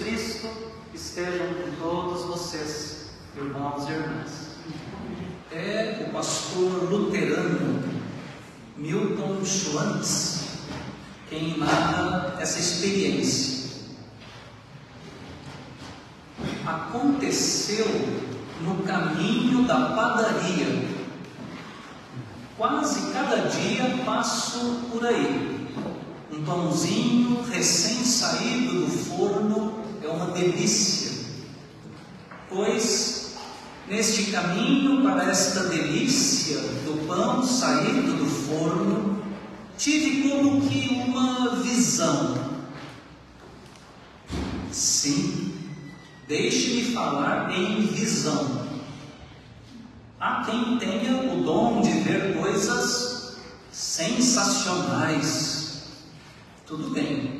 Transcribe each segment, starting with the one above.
Cristo estejam com todos vocês, irmãos e irmãs. É o pastor luterano Milton Schwantz quem narra essa experiência. Aconteceu no caminho da padaria. Quase cada dia passo por aí. Um pãozinho recém-saído do forno é uma delícia, pois neste caminho para esta delícia do pão saído do forno, tive como que uma visão. Sim, deixe-me falar em visão. Há quem tenha o dom de ver coisas sensacionais. Tudo bem.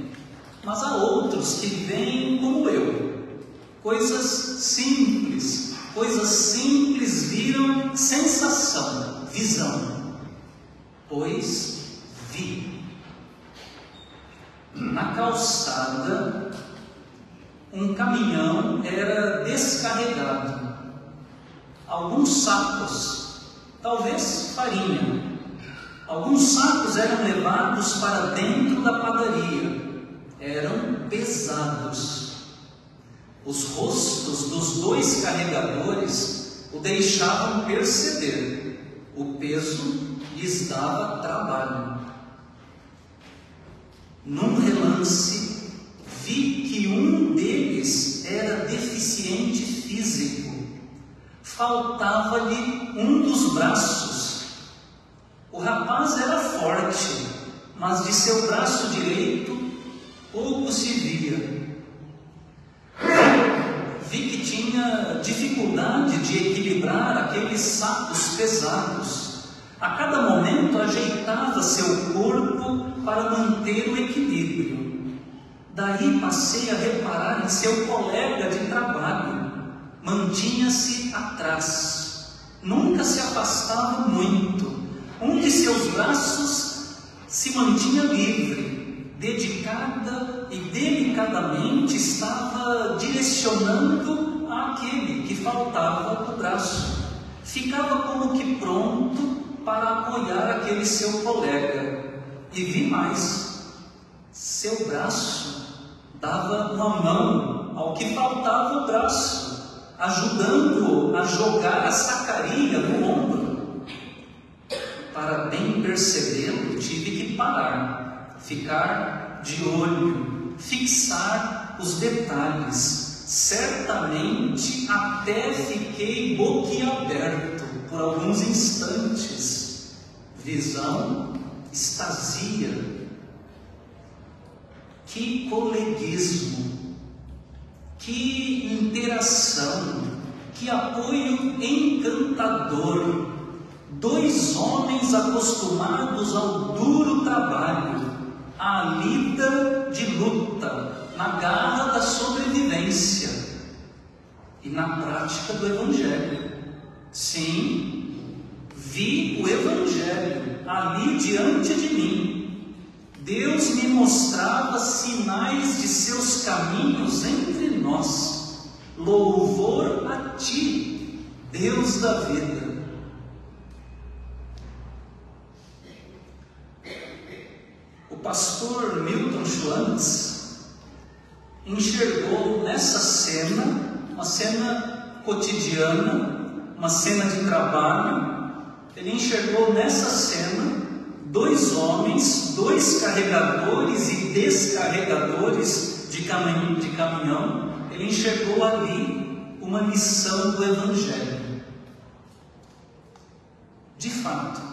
Mas há outros que veem como eu. Coisas simples. Coisas simples viram sensação, visão. Pois vi. Na calçada, um caminhão era descarregado. Alguns sacos, talvez farinha. Alguns sacos eram levados para dentro da padaria. Eram pesados. Os rostos dos dois carregadores o deixavam perceber. O peso lhes dava trabalho. Num relance, vi que um deles era deficiente físico. Faltava-lhe um dos braços. O rapaz era forte, mas de seu braço direito pouco se via. Vi que tinha dificuldade de equilibrar aqueles sacos pesados. A cada momento ajeitava seu corpo para manter o equilíbrio. Daí passei a reparar em seu colega de trabalho. Mantinha-se atrás, nunca se afastava muito. Um de seus braços se mantinha livre, dedicada e delicadamente estava direcionando aquele que faltava o braço. Ficava como que pronto para apoiar aquele seu colega. E vi mais: seu braço dava uma mão ao que faltava o braço, ajudando-o a jogar a sacaria no ombro. Para bem percebê-lo, tive que parar, ficar de olho, fixar os detalhes. Certamente até fiquei boquiaberto por alguns instantes. Visão, extasia. Que coleguismo, que interação, que apoio encantador. Dois homens acostumados ao duro trabalho, à lida de luta, na garra da sobrevivência e na prática do Evangelho. Sim, vi o Evangelho ali diante de mim. Deus me mostrava sinais de seus caminhos entre nós. Louvor a Ti, Deus da vida. Pastor Milton Schwantz enxergou nessa cena, uma cena cotidiana, uma cena de trabalho, ele enxergou nessa cena dois homens, dois carregadores e descarregadores de caminhão, de caminhão. Ele enxergou ali uma missão do Evangelho. De fato,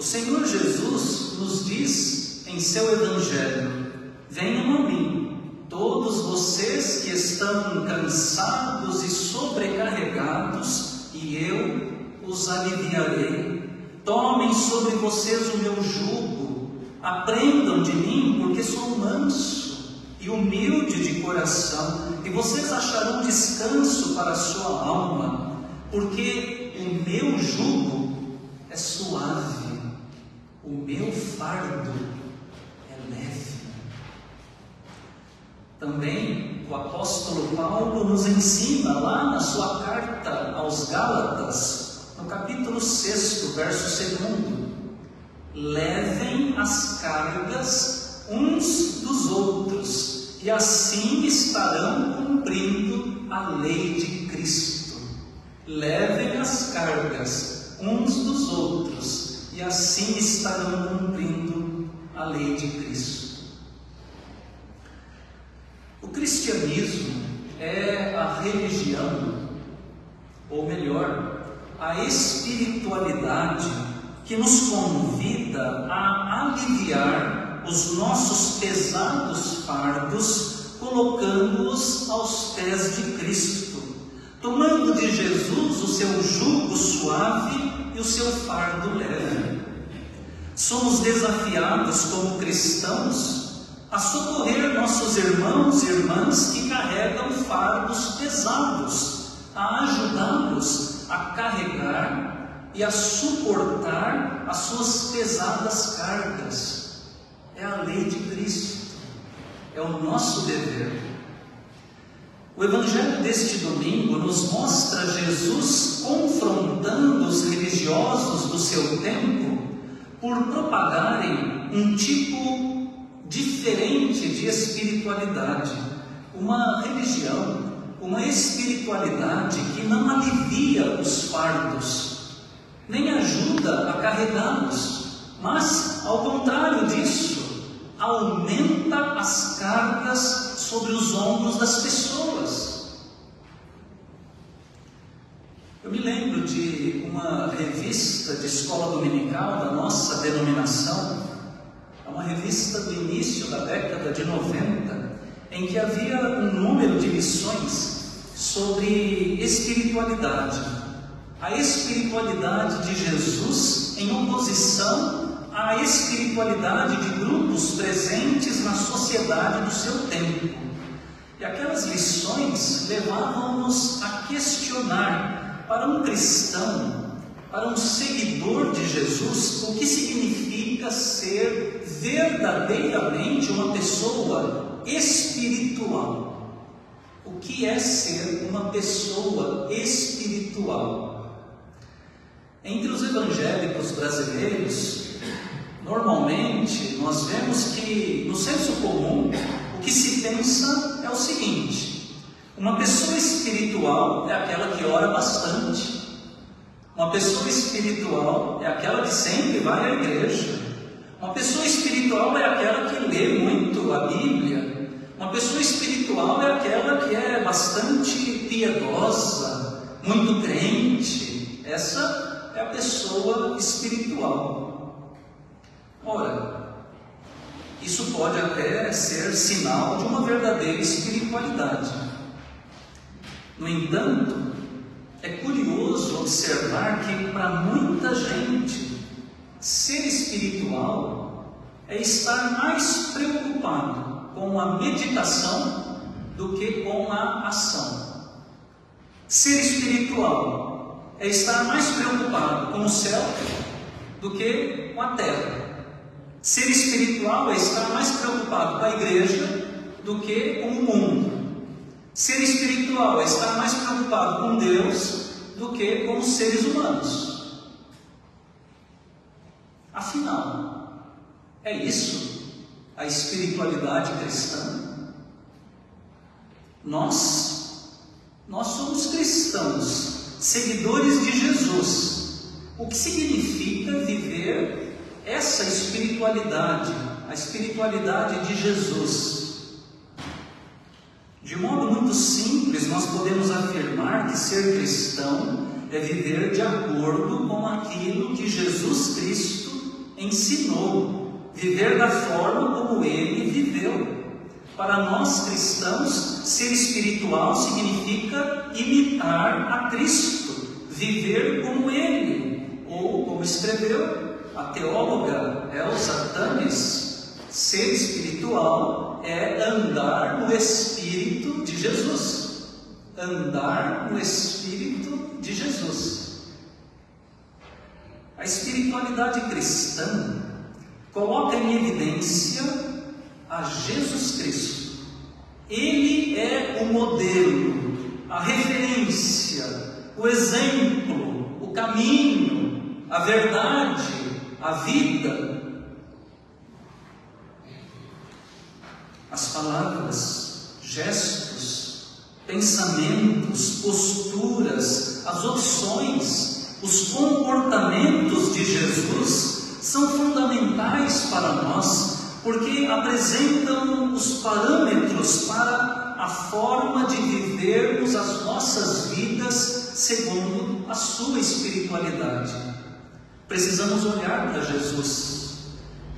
o Senhor Jesus nos diz em seu Evangelho: Venham a mim, todos vocês que estão cansados e sobrecarregados, e eu os aliviarei. Tomem sobre vocês o meu jugo, aprendam de mim, porque sou manso e humilde de coração, e vocês acharão descanso para a sua alma, porque o meu jugo é suave, o meu fardo é leve. Também o apóstolo Paulo nos ensina lá na sua carta aos Gálatas, no capítulo 6, verso 2: levem as cargas uns dos outros, e assim estarão cumprindo a lei de Cristo. Levem as cargas uns dos outros, e assim estarão cumprindo a lei de Cristo. O cristianismo é a religião, ou melhor, a espiritualidade que nos convida a aliviar os nossos pesados fardos, colocando-os aos pés de Cristo, tomando de Jesus o seu jugo suave e o seu fardo leve. Somos desafiados como cristãos a socorrer nossos irmãos e irmãs que carregam fardos pesados, a ajudá-los a carregar e a suportar as suas pesadas cargas. É a lei de Cristo, é o nosso dever. O Evangelho deste domingo nos mostra Jesus confrontando os religiosos do seu tempo por propagarem um tipo diferente de espiritualidade, uma religião, uma espiritualidade que não alivia os fardos, nem ajuda a carregá-los, mas, ao contrário disso, aumenta as cargas sobre os ombros das pessoas. Eu me lembro de uma revista de escola dominical da nossa denominação, é uma revista do início da década de 90, em que havia um número de lições sobre espiritualidade a espiritualidade de Jesus em oposição à espiritualidade de grupos presentes na sociedade do seu tempo. E aquelas lições levavam-nos a questionar para um cristão, para um seguidor de Jesus, o que significa ser verdadeiramente uma pessoa espiritual. O que é ser uma pessoa espiritual? Entre os evangélicos brasileiros, normalmente nós vemos que no senso comum o que se pensa é o seguinte: uma pessoa espiritual é aquela que ora bastante, uma pessoa espiritual é aquela que sempre vai à igreja, uma pessoa espiritual é aquela que lê muito a Bíblia, uma pessoa espiritual é aquela que é bastante piedosa, muito crente. Essa é a pessoa espiritual. Ora, isso pode até ser sinal de uma verdadeira espiritualidade. No entanto, é curioso observar que para muita gente, ser espiritual é estar mais preocupado com a meditação do que com a ação. Ser espiritual é estar mais preocupado com o céu do que com a terra. Ser espiritual é estar mais preocupado com a igreja do que com o mundo. Ser espiritual é estar mais preocupado com Deus do que com os seres humanos. Afinal, é isso a espiritualidade cristã? Nós, nós somos cristãos seguidores de Jesus. O que significa viver essa espiritualidade, a espiritualidade de Jesus? De modo muito simples, nós podemos afirmar que ser cristão é viver de acordo com aquilo que Jesus Cristo ensinou, viver da forma como ele viveu. Para nós cristãos, ser espiritual significa imitar a Cristo, viver como Ele, ou como escreveu a teóloga Elsa Tames, ser espiritual é andar no Espírito de Jesus. Andar no Espírito de Jesus. A espiritualidade cristã coloca em evidência a Jesus Cristo Ele é o modelo, a referência, o exemplo, o caminho, a verdade, a vida. As palavras, gestos, pensamentos, posturas, as opções, os comportamentos de Jesus são fundamentais para nós porque apresentam os parâmetros para a forma de vivermos as nossas vidas segundo a sua espiritualidade. Precisamos olhar para Jesus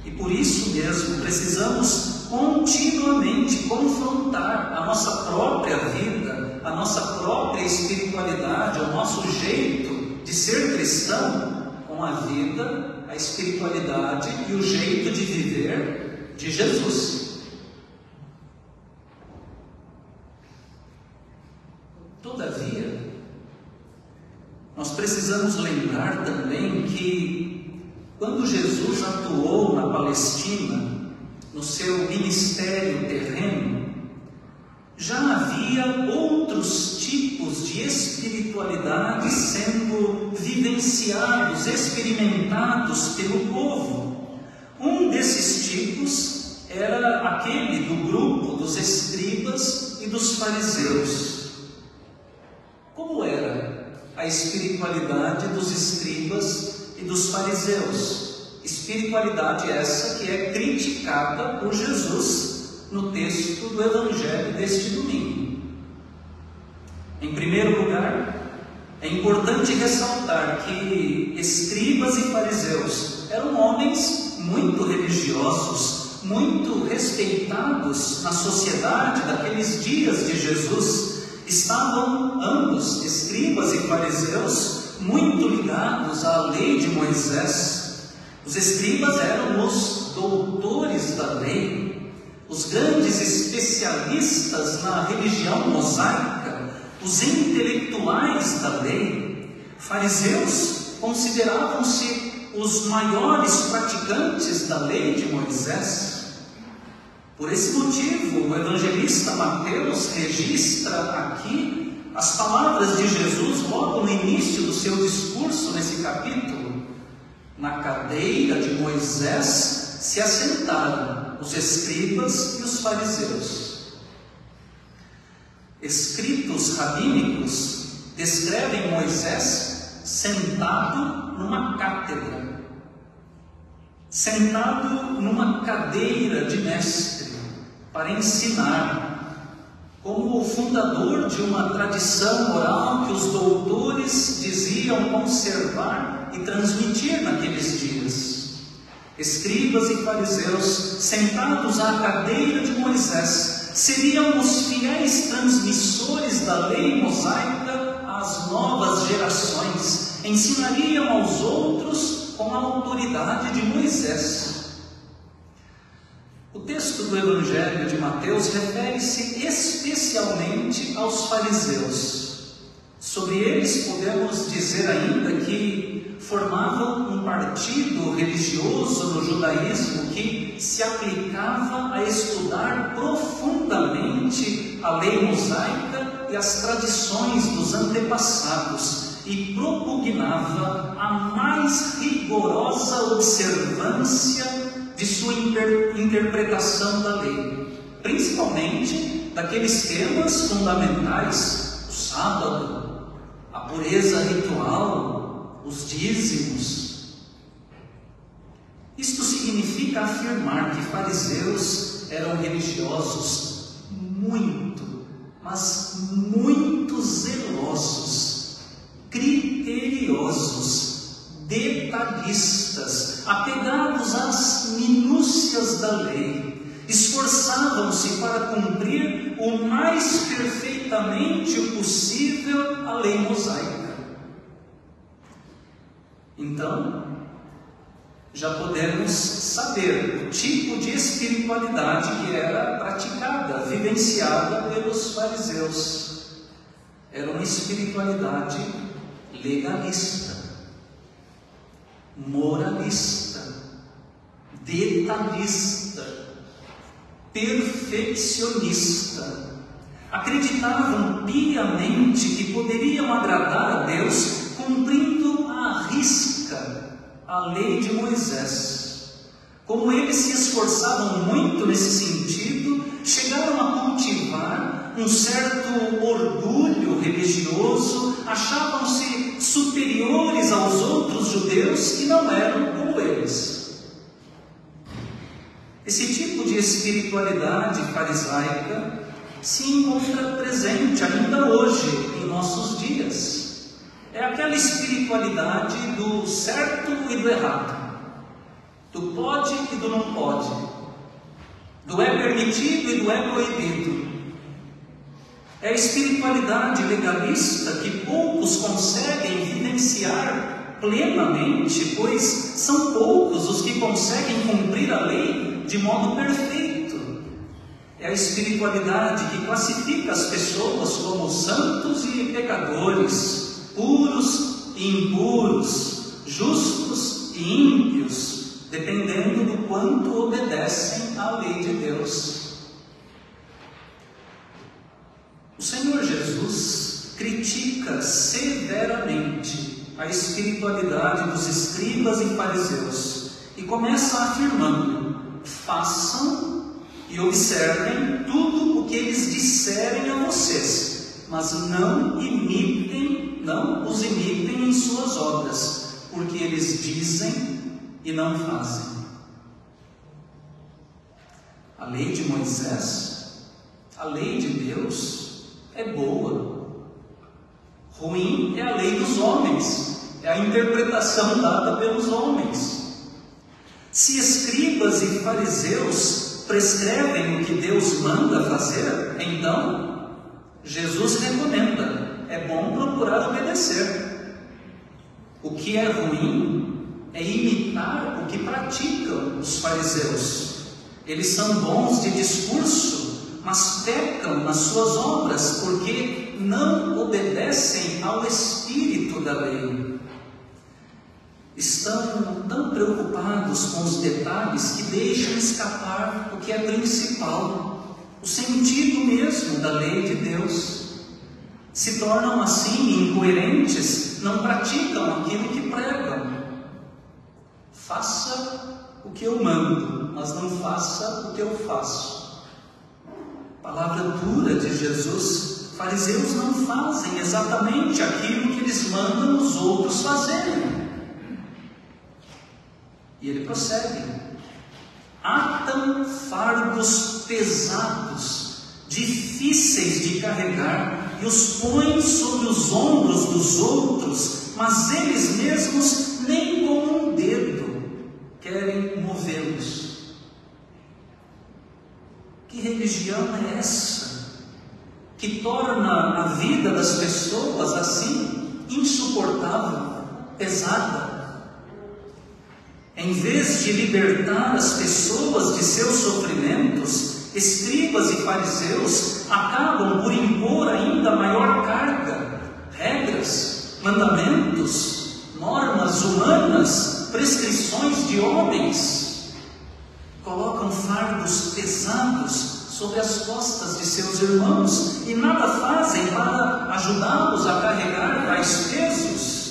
e por isso mesmo precisamos continuamente confrontar a nossa própria vida, a nossa própria espiritualidade, o nosso jeito de ser cristão com a vida, a espiritualidade e o jeito de viver de Jesus. Todavia, nós precisamos lembrar também que quando Jesus atuou na Palestina, no seu ministério terreno, já havia outros tipos de espiritualidade sendo vivenciados, experimentados pelo povo. Um desses tipos era aquele do grupo dos escribas e dos fariseus. Como era a espiritualidade dos escribas e dos fariseus? Espiritualidade essa que é criticada por Jesus no texto do Evangelho deste domingo. Em primeiro lugar, é importante ressaltar que escribas e fariseus eram homens muito religiosos, muito respeitados na sociedade daqueles dias de Jesus, estavam ambos, escribas e fariseus, muito ligados à lei de Moisés. Os escribas eram os doutores da lei, os grandes especialistas na religião mosaica, os intelectuais da lei. Fariseus consideravam-se os maiores praticantes da lei de Moisés. Por esse motivo, o evangelista Mateus registra aqui as palavras de Jesus logo no início do seu discurso nesse capítulo. Na cadeira de Moisés se assentaram os escribas e os fariseus. Escritos rabínicos descrevem Moisés sentado numa cátedra, sentado numa cadeira de mestre para ensinar, como o fundador de uma tradição oral que os doutores diziam conservar e transmitir naqueles dias. Escribas e fariseus, sentados à cadeira de Moisés, seriam os fiéis transmissores da lei mosaica às novas gerações, ensinariam aos outros com a autoridade de Moisés. O texto do Evangelho de Mateus refere-se especialmente aos fariseus. Sobre eles podemos dizer ainda que formavam um partido religioso no judaísmo que se aplicava a estudar profundamente a lei mosaica e as tradições dos antepassados e propugnava a mais rigorosa observância de sua inter interpretação da lei, principalmente daqueles temas fundamentais, o sábado, a pureza ritual, os dízimos. Isto significa afirmar que fariseus eram religiosos muito mas muito zelosos, criteriosos, detalhistas, apegados às minúcias da lei, esforçavam-se para cumprir o mais perfeitamente possível a lei mosaica. Então, já podemos saber o tipo de espiritualidade que era praticada, vivenciada pelos fariseus. Era uma espiritualidade legalista, moralista, detalhista. perfeccionista. Acreditavam piamente que poderiam agradar a Deus cumprindo à risca a lei de Moisés. Como eles se esforçavam muito nesse sentido, chegaram a cultivar um certo orgulho religioso, outros judeus que não eram como eles. Esse tipo de espiritualidade farisaica se encontra presente ainda hoje em nossos dias. É aquela espiritualidade do certo e do errado do pode e do não pode, do é permitido e do é proibido. É a espiritualidade legalista que poucos conseguem vivenciar plenamente, pois são poucos os que conseguem cumprir a lei de modo perfeito. É a espiritualidade que classifica as pessoas como santos e pecadores, puros e impuros, justos e ímpios, dependendo do quanto obedecem à lei de Deus. O Senhor Jesus critica severamente a espiritualidade dos escribas e fariseus e começa afirmando: façam e observem tudo o que eles disserem a vocês, mas não imitem, não os imitem em suas obras, porque eles dizem e não fazem. A lei de Moisés, a lei de Deus é boa. Ruim é a lei dos homens, a interpretação dada pelos homens. Se escribas e fariseus prescrevem o que Deus manda fazer, então Jesus recomenda: é bom procurar obedecer. O que é ruim é imitar o que praticam os fariseus. Eles são bons de discurso, mas pecam nas suas obras porque não obedecem ao espírito da lei. Estão tão preocupados com os detalhes que deixam escapar o que é principal, o sentido mesmo da lei de Deus. Se tornam assim incoerentes, não praticam aquilo que pregam. Faça o que eu mando, mas não faça o que eu faço. Palavra dura de Jesus. Fariseus não fazem exatamente aquilo que eles mandam os outros fazerem. E ele prossegue: atam fardos pesados, difíceis de carregar, e os põem sobre os ombros dos outros, mas eles mesmos nem com um dedo querem movê-los. Que religião é essa que torna a vida das pessoas assim insuportável, pesada? Em vez de libertar as pessoas de seus sofrimentos, escribas e fariseus acabam por impor ainda maior carga, regras, mandamentos, normas humanas prescrições de homens, colocam fardos pesados sobre as costas de seus irmãos e nada fazem para ajudá-los a carregar tais pesos.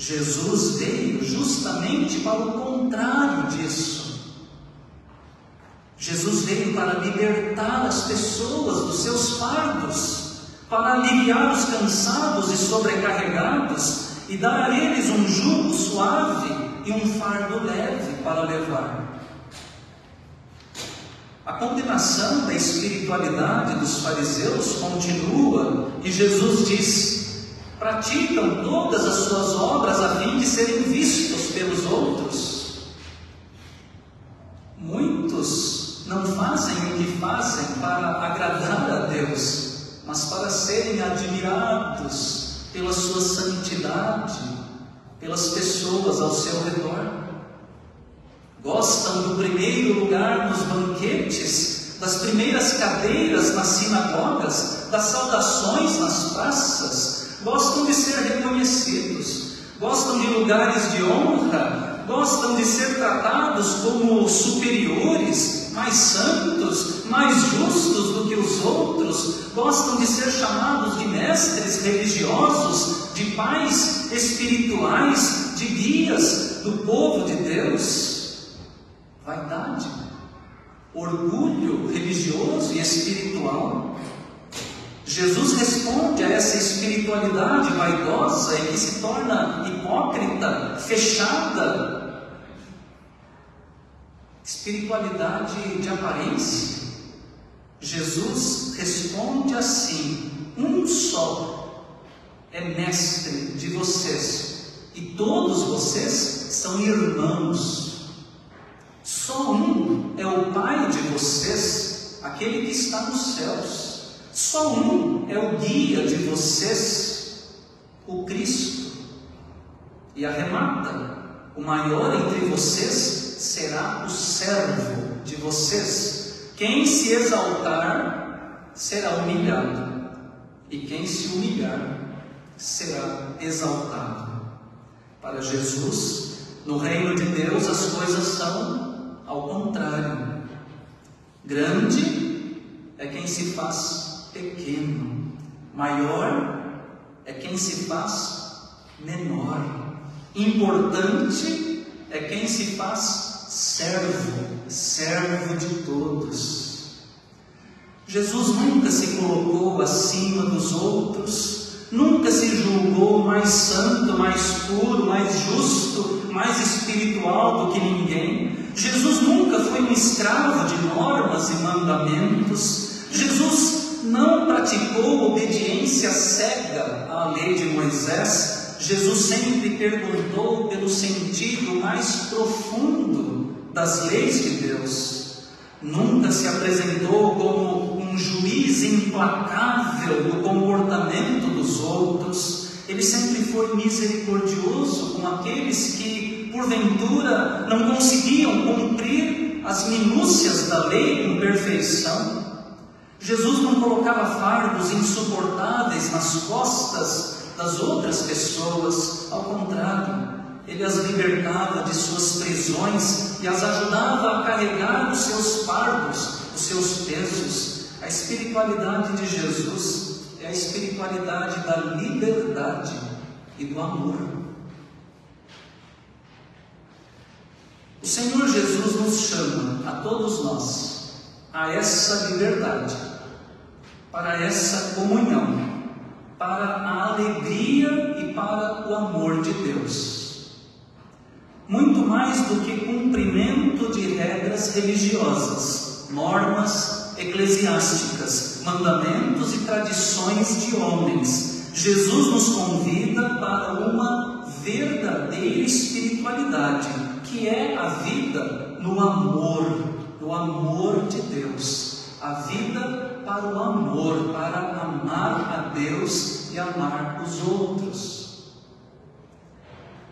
Jesus veio justamente para o contrário disso. Jesus veio para libertar as pessoas dos seus fardos, para aliviar os cansados e sobrecarregados e dar a eles um jugo suave e um fardo leve para levar. A condenação da espiritualidade dos fariseus continua e Jesus diz: praticam todas as suas obras a fim de serem vistos pelos outros. Muitos não fazem o que fazem para agradar a Deus, mas para serem admirados pela sua santidade, pelas pessoas ao seu redor. Gostam do primeiro lugar nos banquetes, das primeiras cadeiras nas sinagogas, das saudações nas praças, gostam de ser reconhecidos, gostam de lugares de honra, gostam de ser tratados como superiores, mais santos, mais justos do que os outros, gostam de ser chamados de mestres religiosos, de pais espirituais, de guias do povo de Deus. Vaidade, orgulho religioso e espiritual. Jesus responde a essa espiritualidade vaidosa e que se torna hipócrita, fechada. Espiritualidade de aparência. Jesus responde assim: um só é mestre de vocês, e todos vocês são irmãos. Só um é o Pai de vocês, aquele que está nos céus. Só um é o guia de vocês, o Cristo. E arremata: o maior entre vocês será o servo de vocês. Quem se exaltar será humilhado, e quem se humilhar será exaltado. Para Jesus, no reino de Deus, as coisas são ao contrário. Grande é quem se faz pequeno, maior é quem se faz menor, importante é quem se faz servo, servo de todos. Jesus nunca se colocou acima dos outros, nunca se julgou mais santo, mais puro, mais justo, mais espiritual do que ninguém. Jesus nunca foi um escravo de normas e mandamentos. Jesus não praticou obediência cega à lei de Moisés, Jesus sempre perguntou pelo sentido mais profundo das leis de Deus. Nunca se apresentou como um juiz implacável no comportamento dos outros. Ele sempre foi misericordioso com aqueles que, porventura, não conseguiam cumprir as minúcias da lei com perfeição. Jesus não colocava fardos insuportáveis nas costas das outras pessoas, ao contrário, ele as libertava de suas prisões e as ajudava a carregar os seus fardos, os seus pesos. A espiritualidade de Jesus é a espiritualidade da liberdade e do amor. O Senhor Jesus nos chama a todos nós a essa liberdade para essa comunhão, para a alegria e para o amor de Deus. Muito mais do que cumprimento de regras religiosas, normas eclesiásticas, mandamentos e tradições de homens, Jesus nos convida para uma verdadeira espiritualidade, que é a vida no amor, no amor de Deus, a vida para o amor, para amar a Deus e amar os outros.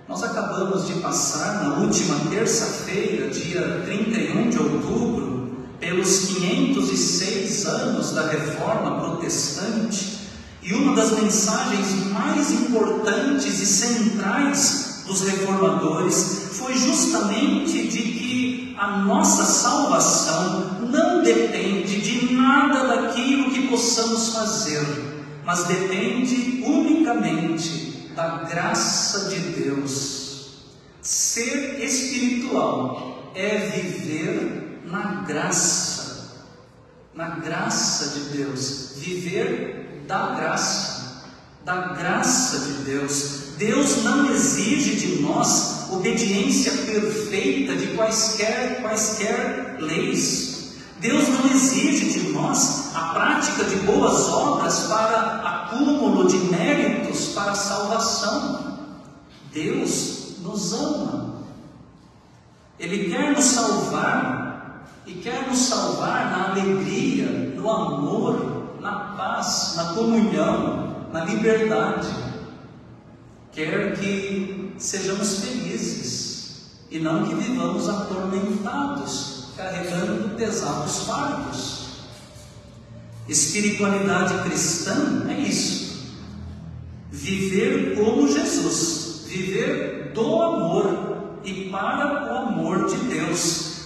Nós acabamos de passar na última terça-feira, dia 31 de outubro, pelos 506 anos da Reforma Protestante, e uma das mensagens mais importantes e centrais dos reformadores foi justamente de que a nossa salvação não depende de nada daquilo que possamos fazer, mas depende unicamente da graça de Deus. Ser espiritual é viver na graça, na graça de Deus, viver da graça, da graça de Deus. Deus não exige de nós obediência perfeita de quaisquer, quaisquer leis. Deus não exige de nós a prática de boas obras para acúmulo de méritos para salvação. Deus nos ama. Ele quer nos salvar e quer nos salvar na alegria, no amor, na paz, na comunhão, na liberdade. Quer que sejamos felizes e não que vivamos atormentados carregando pesados fardos. Espiritualidade cristã é isso. Viver como Jesus, viver do amor e para o amor de Deus,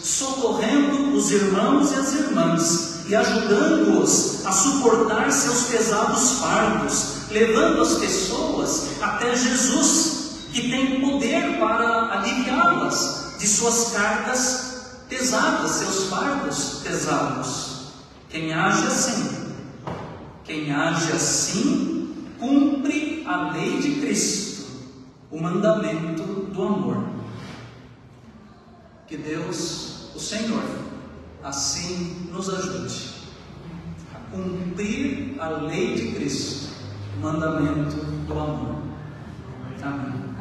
socorrendo os irmãos e as irmãs e ajudando-os a suportar seus pesados fardos, levando as pessoas até Jesus, que tem poder para aliviá-las de suas cargas pesadas, seus fardos pesados. Quem age assim, quem age assim, cumpre a lei de Cristo, o mandamento do amor. Que Deus, o Senhor, assim nos ajude a cumprir a lei de Cristo, o mandamento do amor. Amém.